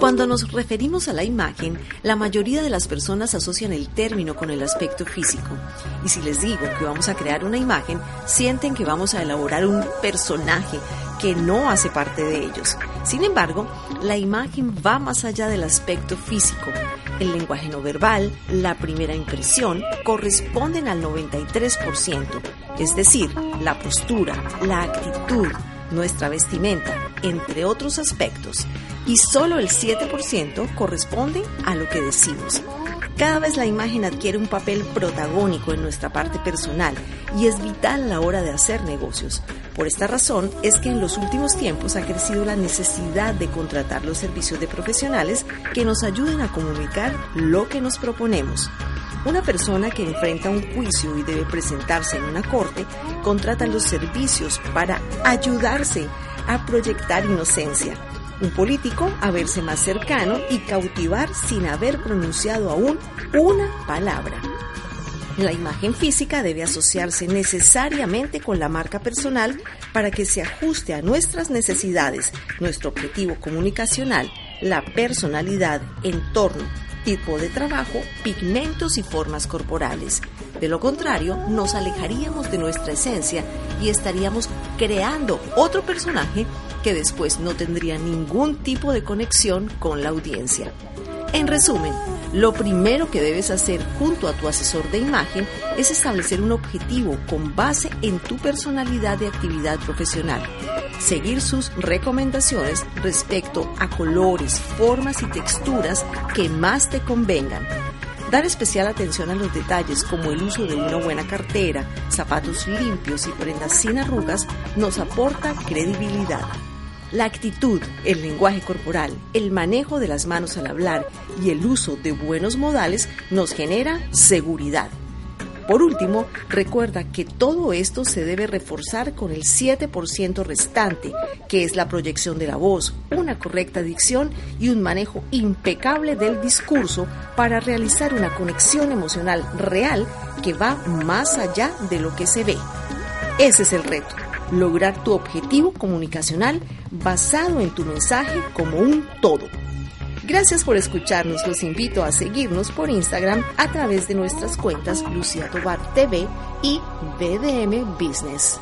Cuando nos referimos a la imagen, la mayoría de las personas asocian el término con el aspecto físico. Y si les digo que vamos a crear una imagen, sienten que vamos a elaborar un personaje que no hace parte de ellos. Sin embargo, la imagen va más allá del aspecto físico. El lenguaje no verbal, la primera impresión, corresponden al 93%, es decir, la postura, la actitud, nuestra vestimenta, entre otros aspectos y solo el 7% corresponde a lo que decimos. Cada vez la imagen adquiere un papel protagónico en nuestra parte personal y es vital la hora de hacer negocios. Por esta razón es que en los últimos tiempos ha crecido la necesidad de contratar los servicios de profesionales que nos ayuden a comunicar lo que nos proponemos. Una persona que enfrenta un juicio y debe presentarse en una corte contrata los servicios para ayudarse a proyectar inocencia un político a verse más cercano y cautivar sin haber pronunciado aún una palabra. La imagen física debe asociarse necesariamente con la marca personal para que se ajuste a nuestras necesidades, nuestro objetivo comunicacional, la personalidad, entorno, tipo de trabajo, pigmentos y formas corporales. De lo contrario, nos alejaríamos de nuestra esencia y estaríamos creando otro personaje que después no tendría ningún tipo de conexión con la audiencia. En resumen, lo primero que debes hacer junto a tu asesor de imagen es establecer un objetivo con base en tu personalidad de actividad profesional. Seguir sus recomendaciones respecto a colores, formas y texturas que más te convengan. Dar especial atención a los detalles como el uso de una buena cartera, zapatos limpios y prendas sin arrugas nos aporta credibilidad. La actitud, el lenguaje corporal, el manejo de las manos al hablar y el uso de buenos modales nos genera seguridad. Por último, recuerda que todo esto se debe reforzar con el 7% restante, que es la proyección de la voz, una correcta dicción y un manejo impecable del discurso para realizar una conexión emocional real que va más allá de lo que se ve. Ese es el reto lograr tu objetivo comunicacional basado en tu mensaje como un todo. Gracias por escucharnos. Los invito a seguirnos por Instagram a través de nuestras cuentas Lucia Tobar TV y BDM Business.